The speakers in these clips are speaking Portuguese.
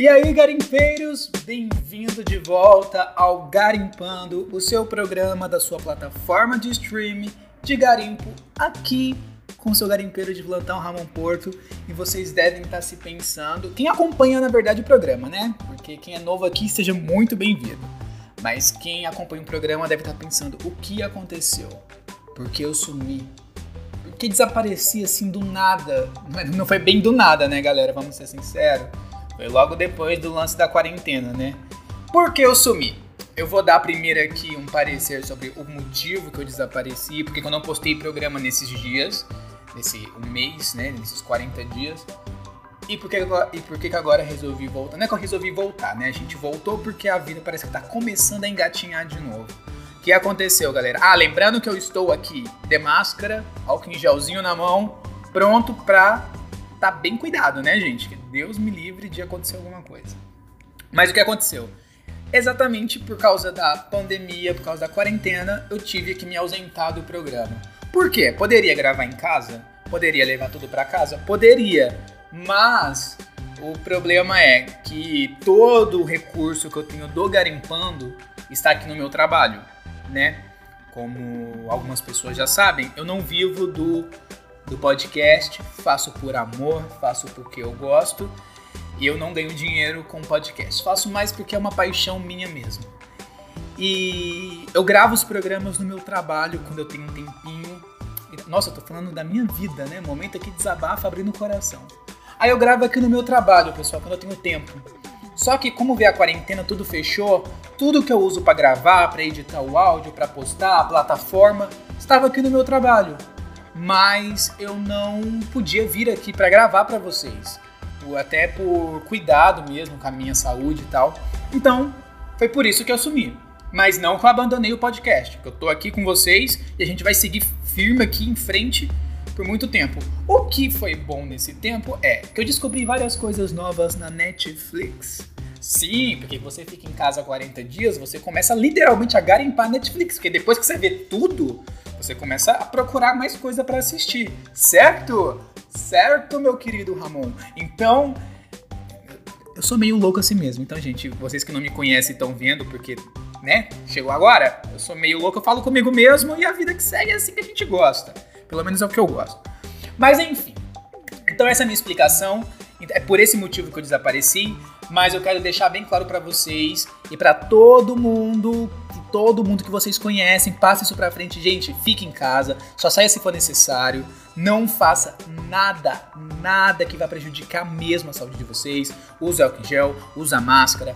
E aí, garimpeiros, bem-vindo de volta ao Garimpando, o seu programa da sua plataforma de streaming de garimpo, aqui com o seu garimpeiro de plantão Ramon Porto. E vocês devem estar se pensando, quem acompanha na verdade o programa, né? Porque quem é novo aqui, seja muito bem-vindo. Mas quem acompanha o programa deve estar pensando, o que aconteceu? Por que eu sumi? Por que desapareci assim do nada? Não foi bem do nada, né, galera? Vamos ser sinceros. Foi logo depois do lance da quarentena, né? Por que eu sumi? Eu vou dar primeiro aqui um parecer sobre o motivo que eu desapareci, porque eu não postei programa nesses dias, nesse um mês, né? Nesses 40 dias. E por, que, e por que, que agora resolvi voltar? Não é que eu resolvi voltar, né? A gente voltou porque a vida parece que tá começando a engatinhar de novo. O que aconteceu, galera? Ah, lembrando que eu estou aqui de máscara, álcool em gelzinho na mão, pronto pra tá bem cuidado, né, gente? Que Deus me livre de acontecer alguma coisa. Mas o que aconteceu? Exatamente por causa da pandemia, por causa da quarentena, eu tive que me ausentar do programa. Por quê? Poderia gravar em casa? Poderia levar tudo para casa? Poderia. Mas o problema é que todo o recurso que eu tenho do garimpando está aqui no meu trabalho, né? Como algumas pessoas já sabem, eu não vivo do do podcast, faço por amor, faço porque eu gosto e eu não ganho dinheiro com podcast. Faço mais porque é uma paixão minha mesmo. E eu gravo os programas no meu trabalho quando eu tenho um tempinho. Nossa, eu tô falando da minha vida, né? Momento aqui desabafa abrindo o coração. Aí eu gravo aqui no meu trabalho, pessoal, quando eu tenho tempo. Só que como vê a quarentena, tudo fechou, tudo que eu uso para gravar, para editar o áudio, para postar, a plataforma, estava aqui no meu trabalho mas eu não podia vir aqui para gravar para vocês, até por cuidado mesmo com a minha saúde e tal. Então, foi por isso que eu sumi. Mas não que eu abandonei o podcast, que eu tô aqui com vocês e a gente vai seguir firme aqui em frente por muito tempo. O que foi bom nesse tempo é que eu descobri várias coisas novas na Netflix. Sim, porque você fica em casa 40 dias, você começa literalmente a garimpar Netflix, porque depois que você vê tudo, você começa a procurar mais coisa para assistir, certo? Certo, meu querido Ramon. Então, eu sou meio louco assim mesmo. Então, gente, vocês que não me conhecem estão vendo, porque, né, chegou agora. Eu sou meio louco, eu falo comigo mesmo e a vida que segue é assim que a gente gosta. Pelo menos é o que eu gosto. Mas, enfim. Então, essa é a minha explicação. É por esse motivo que eu desapareci, mas eu quero deixar bem claro para vocês e para todo mundo todo mundo que vocês conhecem, passe isso pra frente. Gente, fique em casa, só saia se for necessário. Não faça nada, nada que vá prejudicar mesmo a saúde de vocês. Use álcool gel, use máscara.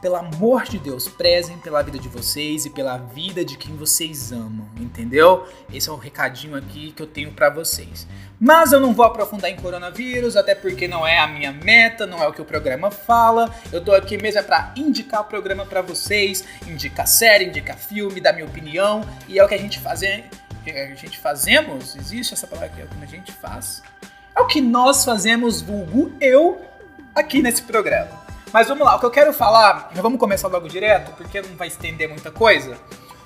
Pelo amor de Deus, prezem pela vida de vocês e pela vida de quem vocês amam, entendeu? Esse é o recadinho aqui que eu tenho para vocês. Mas eu não vou aprofundar em coronavírus, até porque não é a minha meta, não é o que o programa fala. Eu tô aqui mesmo é para indicar o programa para vocês, indicar série, indicar filme, dar minha opinião, e é o que a gente faz, a gente fazemos, existe essa palavra aqui, é o que a gente faz. É o que nós fazemos, vulgo eu, aqui nesse programa. Mas vamos lá, o que eu quero falar, vamos começar logo direto, porque não vai estender muita coisa.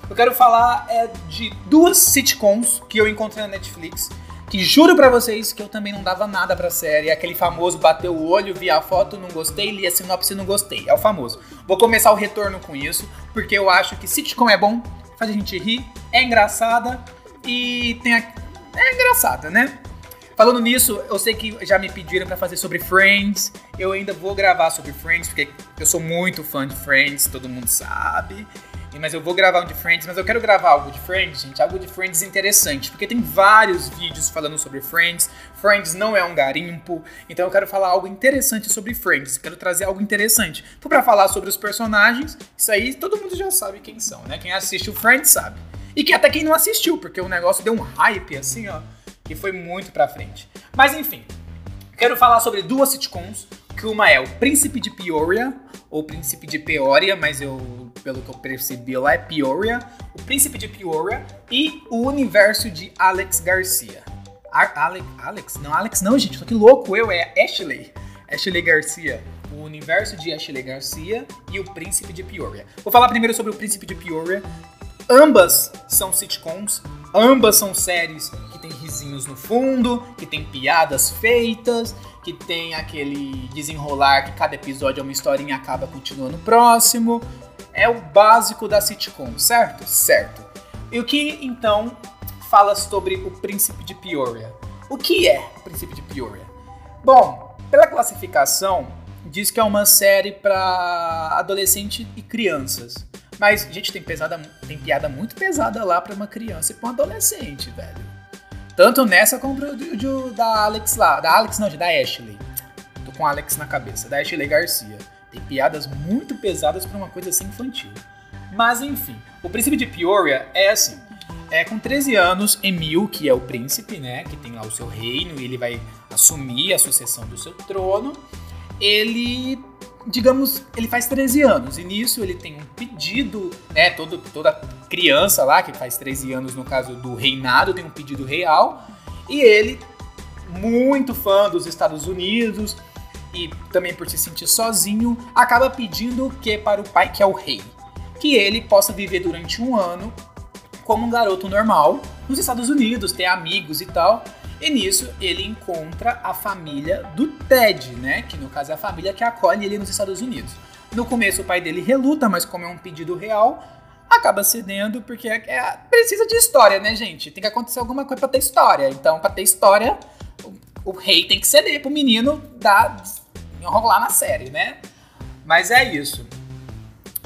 Eu quero falar é de duas sitcoms que eu encontrei na Netflix que juro para vocês que eu também não dava nada pra série. Aquele famoso bateu o olho, vi a foto, não gostei, li a sinopse, não gostei. É o famoso. Vou começar o retorno com isso, porque eu acho que sitcom é bom, faz a gente rir, é engraçada e tem a... é engraçada, né? Falando nisso, eu sei que já me pediram para fazer sobre Friends. Eu ainda vou gravar sobre Friends, porque eu sou muito fã de Friends, todo mundo sabe mas eu vou gravar um de Friends, mas eu quero gravar algo de Friends, gente, algo de Friends interessante, porque tem vários vídeos falando sobre Friends. Friends não é um garimpo, então eu quero falar algo interessante sobre Friends, quero trazer algo interessante. Então, para falar sobre os personagens, isso aí todo mundo já sabe quem são, né? Quem assiste o Friends sabe. E que até quem não assistiu, porque o negócio deu um hype assim, ó, que foi muito pra frente. Mas enfim, quero falar sobre duas sitcoms, que uma é o Príncipe de Peoria, ou Príncipe de Peoria, mas eu, pelo que eu percebi lá, é Peoria. O Príncipe de Peoria e o Universo de Alex Garcia. Alex, Alex? Não, Alex não, gente, tô que louco eu, é Ashley. Ashley Garcia. O Universo de Ashley Garcia e o Príncipe de Peoria. Vou falar primeiro sobre o Príncipe de Peoria. Ambas são sitcoms, ambas são séries que tem risinhos no fundo, que tem piadas feitas, que tem aquele desenrolar que cada episódio é uma historinha e acaba continuando próximo. É o básico da sitcom, certo? Certo. E o que então fala sobre o Príncipe de Peoria? O que é o Príncipe de Peoria? Bom, pela classificação, diz que é uma série para adolescente e crianças. Mas, gente, tem, pesada, tem piada muito pesada lá para uma criança e pra um adolescente, velho. Tanto nessa como do, do, da Alex lá. Da Alex não, da Ashley. Tô com Alex na cabeça. Da Ashley Garcia. Tem piadas muito pesadas para uma coisa assim infantil. Mas enfim, o príncipe de Peoria é assim. É, com 13 anos, Emil, que é o príncipe, né, que tem lá o seu reino e ele vai assumir a sucessão do seu trono, ele, digamos, ele faz 13 anos. E nisso ele tem um pedido, né, todo, toda criança lá, que faz 13 anos no caso do reinado, tem um pedido real. E ele, muito fã dos Estados Unidos e também por se sentir sozinho, acaba pedindo o que para o pai, que é o rei? Que ele possa viver durante um ano como um garoto normal nos Estados Unidos, ter amigos e tal. E nisso ele encontra a família do Ted, né? Que no caso é a família que acolhe ele nos Estados Unidos. No começo o pai dele reluta, mas como é um pedido real, acaba cedendo porque é, é, precisa de história, né, gente? Tem que acontecer alguma coisa para ter história. Então, para ter história, o, o, rei tem que ceder pro menino dar enrolar na série, né? Mas é isso.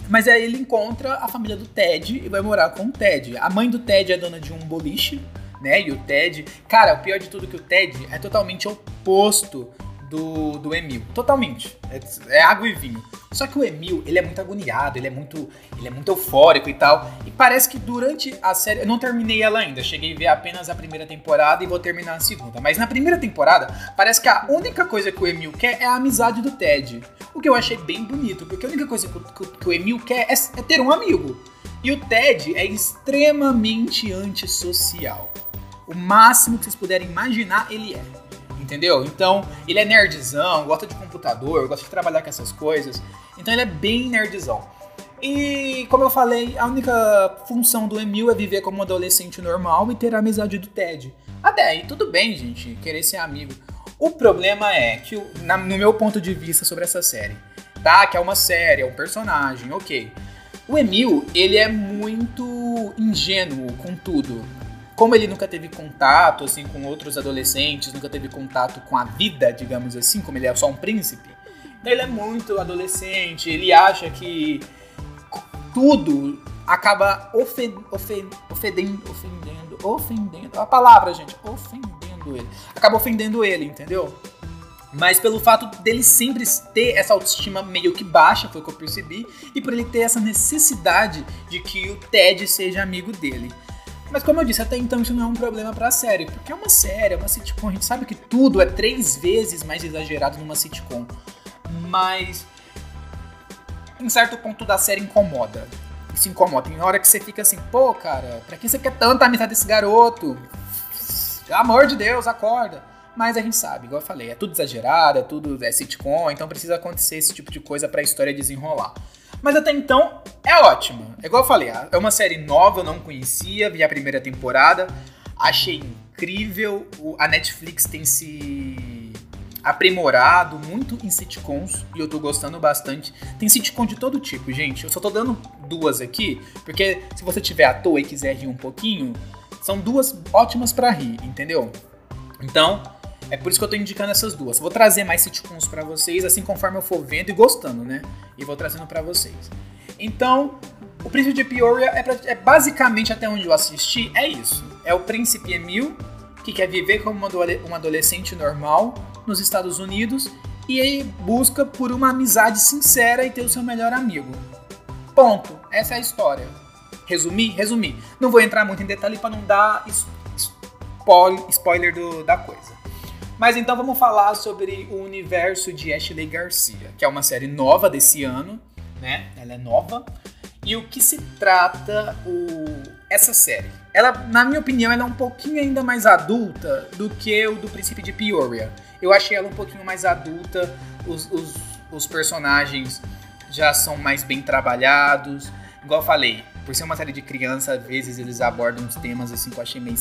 Mas aí ele encontra a família do Ted e vai morar com o Ted. A mãe do Ted é dona de um boliche, né? E o Ted. Cara, o pior de tudo é que o Ted é totalmente oposto do, do Emil. Totalmente. É, é, água e vinho. Só que o Emil, ele é muito agoniado, ele é muito, ele é muito eufórico e tal. E parece que durante a série. Eu não terminei ela ainda. Cheguei a ver apenas a primeira temporada e vou terminar a segunda. Mas na primeira temporada, parece que a única coisa que o Emil quer é a amizade do Ted. O que eu achei bem bonito, porque a única coisa que, que, que o Emil quer é, é ter um amigo. E o Ted é extremamente antissocial. O máximo que vocês puderem imaginar, ele é entendeu? Então, ele é nerdzão, gosta de computador, gosta de trabalhar com essas coisas. Então, ele é bem nerdzão. E, como eu falei, a única função do Emil é viver como um adolescente normal e ter a amizade do Ted. Até aí, tudo bem, gente, querer ser amigo. O problema é que, na, no meu ponto de vista sobre essa série, tá? Que é uma série, é um personagem, ok. O Emil, ele é muito ingênuo com tudo como ele nunca teve contato assim com outros adolescentes, nunca teve contato com a vida, digamos assim, como ele é só um príncipe, então ele é muito adolescente, ele acha que tudo acaba ofen ofen ofendendo, ofendendo, ofendendo, a palavra, gente, ofendendo ele. Acaba ofendendo ele, entendeu? Mas pelo fato dele sempre ter essa autoestima meio que baixa, foi o que eu percebi, e por ele ter essa necessidade de que o Ted seja amigo dele. Mas como eu disse, até então isso não é um problema pra série, porque é uma série, é uma sitcom, a gente sabe que tudo é três vezes mais exagerado numa sitcom. Mas em certo ponto da série incomoda. Isso incomoda. Tem hora que você fica assim, pô, cara, pra que você quer tanta amizade desse garoto? Amor de Deus, acorda. Mas a gente sabe, igual eu falei, é tudo exagerado, é tudo é sitcom, então precisa acontecer esse tipo de coisa pra história desenrolar. Mas até então é ótima. É igual eu falei, é uma série nova, eu não conhecia, vi a primeira temporada, achei incrível. A Netflix tem se aprimorado muito em sitcoms e eu tô gostando bastante. Tem sitcom de todo tipo, gente. Eu só tô dando duas aqui, porque se você tiver à toa e quiser rir um pouquinho, são duas ótimas para rir, entendeu? Então, é por isso que eu tô indicando essas duas. Vou trazer mais sitcoms para vocês, assim conforme eu for vendo e gostando, né? E vou trazendo para vocês. Então, o Príncipe de Peoria é, pra, é, basicamente até onde eu assisti, é isso. É o Príncipe Emil, que quer viver como um adolescente normal nos Estados Unidos e aí busca por uma amizade sincera e ter o seu melhor amigo. Ponto. Essa é a história. Resumir? Resumir. Não vou entrar muito em detalhe para não dar spoiler do, da coisa. Mas então vamos falar sobre o universo de Ashley Garcia, que é uma série nova desse ano, né? Ela é nova. E o que se trata o... essa série? Ela, na minha opinião, ela é um pouquinho ainda mais adulta do que o do Príncipe de Peoria. Eu achei ela um pouquinho mais adulta, os, os, os personagens já são mais bem trabalhados. Igual eu falei, por ser uma série de criança, às vezes eles abordam uns temas assim que eu achei meio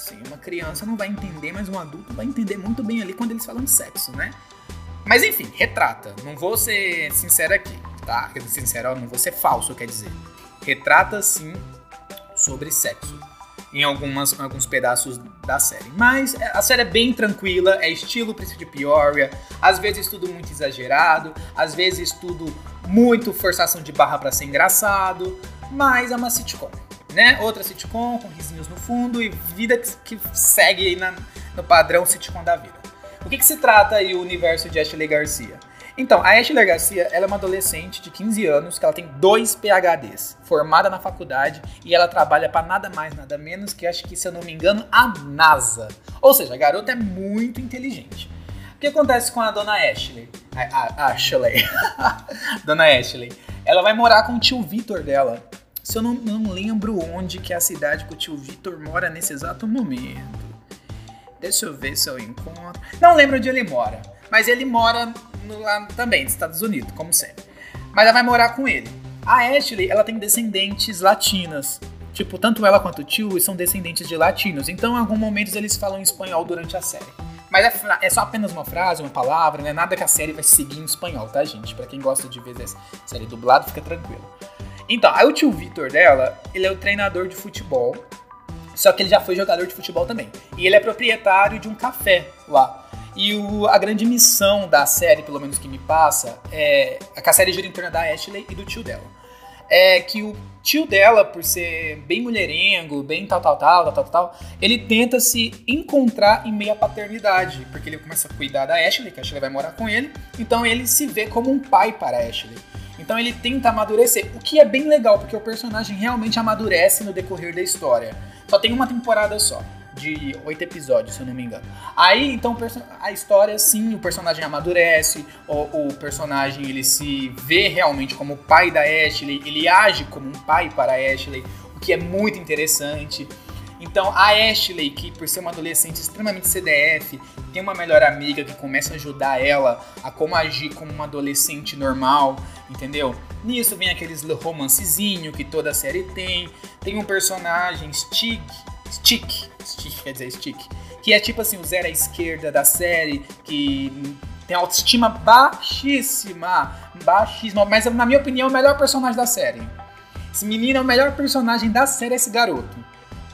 assim. Uma criança não vai entender, mas um adulto vai entender muito bem ali quando eles falam de sexo, né? Mas enfim, retrata. Não vou ser sincero aqui, tá? Sincero, não vou ser falso, quer dizer. Retrata sim sobre sexo em algumas, alguns pedaços da série. Mas é, a série é bem tranquila, é estilo Príncipe de Peoria, às vezes tudo muito exagerado, às vezes tudo muito forçação de barra para ser engraçado, mas é uma sitcom. Né? Outra sitcom com risinhos no fundo e vida que, que segue aí na, no padrão sitcom da vida. O que, que se trata aí o universo de Ashley Garcia? Então, a Ashley Garcia, ela é uma adolescente de 15 anos, que ela tem dois PhDs, formada na faculdade, e ela trabalha para nada mais, nada menos que, acho que, se eu não me engano, a NASA. Ou seja, a garota é muito inteligente. O que acontece com a dona Ashley? A, a Ashley. dona Ashley. Ela vai morar com o tio Vitor dela. Se eu não, não lembro onde que é a cidade que o tio Vitor mora nesse exato momento. Deixa eu ver se eu encontro. Não lembro onde ele mora. Mas ele mora no, lá também, nos Estados Unidos, como sempre. Mas ela vai morar com ele. A Ashley, ela tem descendentes latinas. Tipo, tanto ela quanto o tio são descendentes de latinos. Então, em alguns momentos, eles falam espanhol durante a série. Mas é, é, só apenas uma frase, uma palavra, não é nada que a série vai seguir em espanhol, tá, gente? Pra quem gosta de ver essa série dublada, fica tranquilo. Então, aí o tio Vitor dela, ele é o treinador de futebol. Só que ele já foi jogador de futebol também. E ele é proprietário de um café lá. E o, a grande missão da série, pelo menos que me passa, é. A série gira em torno da Ashley e do tio dela. É que o tio dela, por ser bem mulherengo, bem tal, tal, tal, tal, tal, tal, ele tenta se encontrar em meio à paternidade, porque ele começa a cuidar da Ashley, que a Ashley vai morar com ele, então ele se vê como um pai para a Ashley. Então ele tenta amadurecer, o que é bem legal, porque o personagem realmente amadurece no decorrer da história. Só tem uma temporada só de oito episódios, se eu não me engano. Aí, então, a história, sim, o personagem amadurece, o, o, personagem ele se vê realmente como pai da Ashley, ele age como um pai para a Ashley, o que é muito interessante. Então, a Ashley, que por ser uma adolescente extremamente CDF, tem uma melhor amiga que começa a ajudar ela a como agir como uma adolescente normal, entendeu? Nisso vem aqueles romancezinho que toda série tem. Tem um personagem, Stig, Stick, Stick quer dizer Stick, que é tipo assim, o zero à esquerda da série, que tem autoestima baixíssima, baixíssima, mas na minha opinião é o melhor personagem da série. Esse menino é o melhor personagem da série, esse garoto.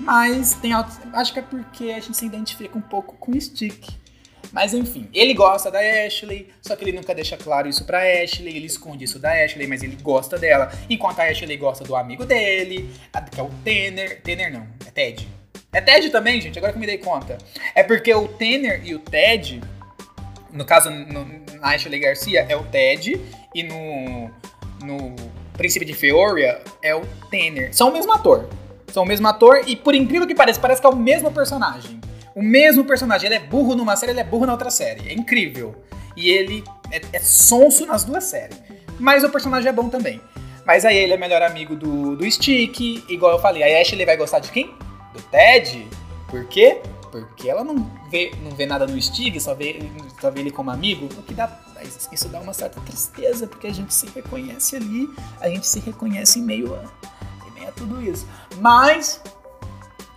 Mas tem acho que é porque a gente se identifica um pouco com o Stick. Mas enfim, ele gosta da Ashley, só que ele nunca deixa claro isso pra Ashley, ele esconde isso da Ashley, mas ele gosta dela. Enquanto a Ashley gosta do amigo dele, que é o Tanner. Tanner não, é Ted. É Ted também, gente, agora que eu me dei conta. É porque o Tanner e o Ted, no caso, no, na Ashley Garcia, é o Ted, e no, no Príncipe de Feoria é o Tanner. São o mesmo ator. São o mesmo ator, e por incrível que pareça, parece que é o mesmo personagem. O mesmo personagem. Ele é burro numa série, ele é burro na outra série. É incrível. E ele é, é sonso nas duas séries. Mas o personagem é bom também. Mas aí ele é melhor amigo do, do Stick, igual eu falei. A Ashley vai gostar de quem? do Ted. Por quê? Porque ela não vê, não vê nada no Stig, só vê, só vê ele como amigo. O que dá. Isso dá uma certa tristeza, porque a gente se reconhece ali, a gente se reconhece em meio a tudo isso. Mas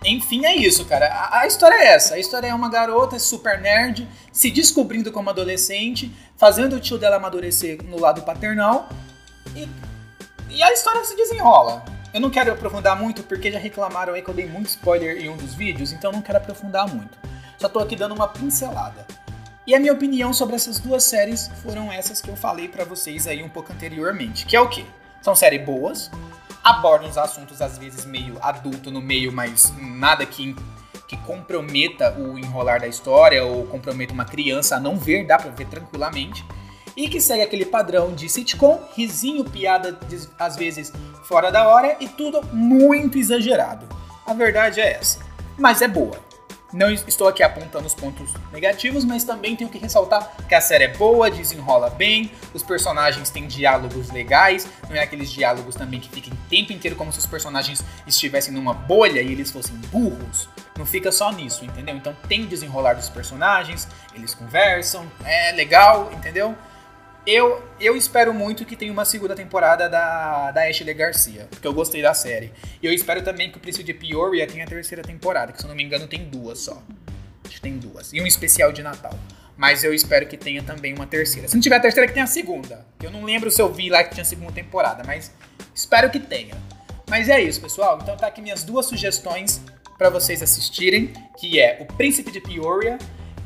enfim, é isso, cara. A, a, história é essa. A história é uma garota super nerd se descobrindo como adolescente, fazendo o tio dela amadurecer no lado paternal. E, e a história se desenrola. Eu não quero aprofundar muito porque já reclamaram aí que eu dei muito spoiler em um dos vídeos, então não quero aprofundar muito. Só tô aqui dando uma pincelada. E a minha opinião sobre essas duas séries foram essas que eu falei para vocês aí um pouco anteriormente, que é o quê? São séries boas, abordam os assuntos às vezes meio adulto no meio, mas nada que que comprometa o enrolar da história ou comprometa uma criança a não ver, dá para ver tranquilamente e que segue aquele padrão de sitcom, risinho, piada às vezes fora da hora e tudo muito exagerado. A verdade é essa. Mas é boa. Não estou aqui apontando os pontos negativos, mas também tenho que ressaltar que a série é boa, desenrola bem, os personagens têm diálogos legais, não é aqueles diálogos também que ficam o tempo inteiro como se os personagens estivessem numa bolha e eles fossem burros. Não fica só nisso, entendeu? Então tem desenrolar dos personagens, eles conversam, é legal, entendeu? Eu, eu espero muito que tenha uma segunda temporada da, da Ashley Garcia, porque eu gostei da série. E eu espero também que o Príncipe de Peoria tenha a terceira temporada, que se eu não me engano tem duas só. Acho que tem duas. E um especial de Natal. Mas eu espero que tenha também uma terceira. Se não tiver a terceira, que tenha a segunda. Eu não lembro se eu vi lá que tinha a segunda temporada, mas espero que tenha. Mas é isso, pessoal. Então tá aqui minhas duas sugestões para vocês assistirem, que é O Príncipe de Peoria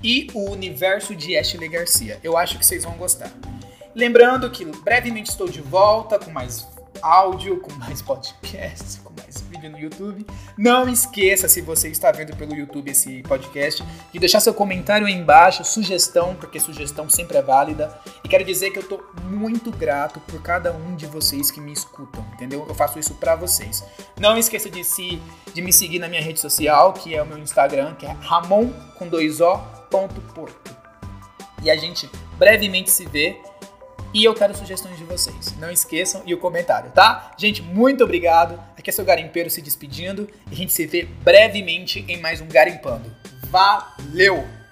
e O Universo de Ashley Garcia. Eu acho que vocês vão gostar. Lembrando que brevemente estou de volta com mais áudio, com mais podcasts, com mais vídeo no YouTube. Não esqueça, se você está vendo pelo YouTube esse podcast, de deixar seu comentário aí embaixo, sugestão, porque sugestão sempre é válida. E quero dizer que eu estou muito grato por cada um de vocês que me escutam, entendeu? Eu faço isso para vocês. Não esqueça de, se, de me seguir na minha rede social, que é o meu Instagram, que é ramon com dois o, ponto, porto. E a gente brevemente se vê e eu quero sugestões de vocês. Não esqueçam e o comentário, tá? Gente, muito obrigado. Aqui é seu garimpeiro se despedindo e a gente se vê brevemente em mais um Garimpando. Valeu!